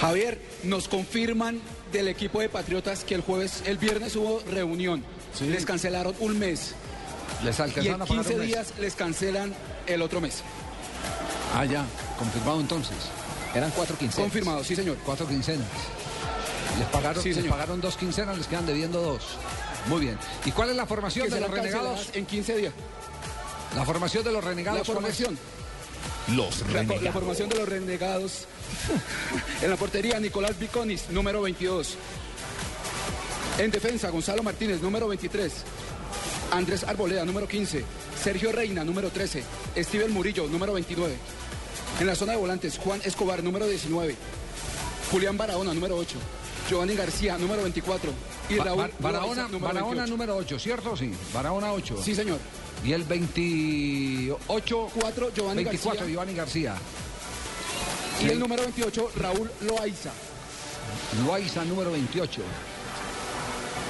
Javier, nos confirman del equipo de Patriotas que el jueves, el viernes hubo reunión. Les cancelaron un mes. Les Y en a pagar 15 un mes. días les cancelan el otro mes. Ah, ya, confirmado entonces. Eran cuatro quincenas. Confirmado, sí señor. Cuatro quincenas. Les pagaron, Sí, les pagaron dos quincenas, les quedan debiendo dos. Muy bien. ¿Y cuál es la formación Que de los renegados? en 15 días. La formación de los La renegados. ¿cuál es? Los La, la renegados. formación de los renegados. en la portería, Nicolás Viconis, número 22. En defensa, Gonzalo Martínez, número 23. Andrés Arboleda, número 15. Sergio Reina, número 13. Steven Murillo, número 29. En la zona de volantes, Juan Escobar, número 19. Julián Barahona, número 8. Giovanni García, número 24. Y Ba- Raúl Ba- Barahona, Loaiza, número Barahona 28. número 8, ¿cierto? Sí, Barahona 8. Sí, señor. Y el 28, 4, Giovanni 24, García. Giovanni García. Y el número 28, Raúl Loaiza. Loaiza número 28.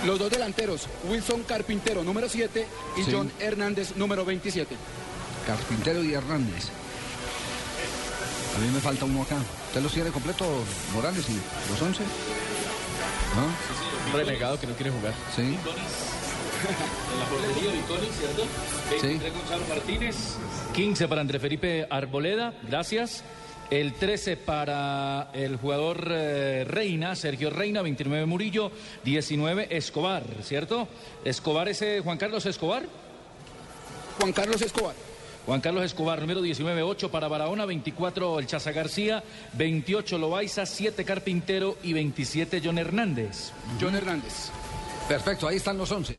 Los dos delanteros, Wilson Carpintero, número 7, y Sí. John Hernández, número 27. Carpintero y Hernández. A mí me falta uno acá. ¿Usted los tiene completos, Morales y los 11? ¿No? Un renegado que no quiere jugar. Sí. En la portería, Viconi, ¿cierto? 23 Gonzalo Martínez. 15 para André Felipe Arboleda, gracias. El 13 para el jugador eh, Reina, Sergio Reina, 29 Murillo, 19 Escobar, ¿cierto? Escobar ese Juan Carlos Escobar. Juan Carlos Escobar. Juan Carlos Escobar, número 19, 8 para Barahona, 24 el Chaza García, 28 Loaiza, 7 Carpintero y 27 John Hernández. John Hernández. Perfecto, ahí están los 11.